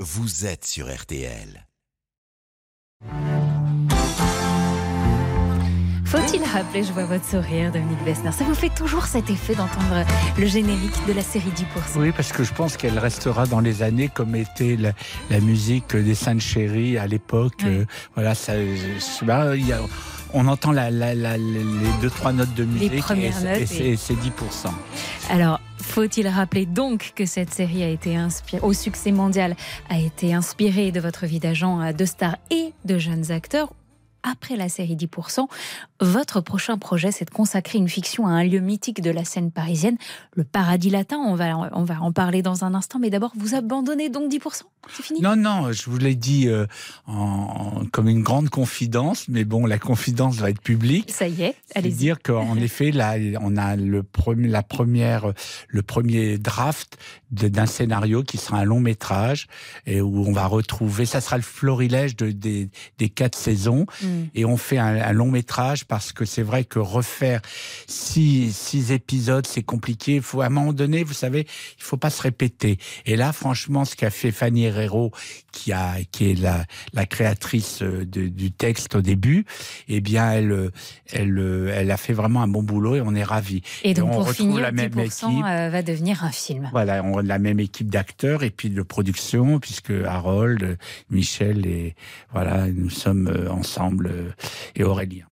vous êtes sur RTL. Faut-il rappeler, je vois votre sourire, Dominique Bessner, ça vous fait toujours cet effet d'entendre le générique de la série 10% Oui, parce que je pense qu'elle restera dans les années comme était la, musique des Saintes Chéries à l'époque. Oui. Euh, voilà, ça, bah, il y a- on entend la- la- la- les deux, trois notes de musique et, premières c'est- notes et et- c'est c'est 10%. Alors, faut-il rappeler donc que cette série a été inspirée, au succès mondial, a été inspirée de votre vie d'agent de stars et de jeunes acteurs? Après la série 10%, votre prochain projet, c'est de consacrer une fiction à un lieu mythique de la scène parisienne, le Paradis Latin. On va, on va en parler dans un instant, mais d'abord, vous abandonnez donc 10%. C'est fini? Non, non, je vous l'ai dit euh, en- comme une grande confidence, mais bon, la confidence va être publique. Ça y est, allez-y. dire qu'en effet, là, on a le premier, la première, le premier draft d'un scénario qui sera un long métrage et où on va retrouver, ça sera le florilège de, des, des quatre saisons Et on fait un, un long métrage parce que c'est vrai que refaire six, six épisodes, c'est compliqué. Il faut à un moment donné, vous savez, il faut pas se répéter. Et là, franchement, ce qu'a fait Fanny Herrero, qui a, qui est la, la créatrice euh, de- du texte au début, eh bien, elle, euh, elle, euh, elle a fait vraiment un bon boulot et on est ravis. Et donc, on pour retrouve finir, la même 10% équipe. va devenir un film. Voilà, on a la même équipe d'acteurs et puis de production, puisque Harold, Michel et voilà, nous sommes euh, ensemble euh, et Aurélien.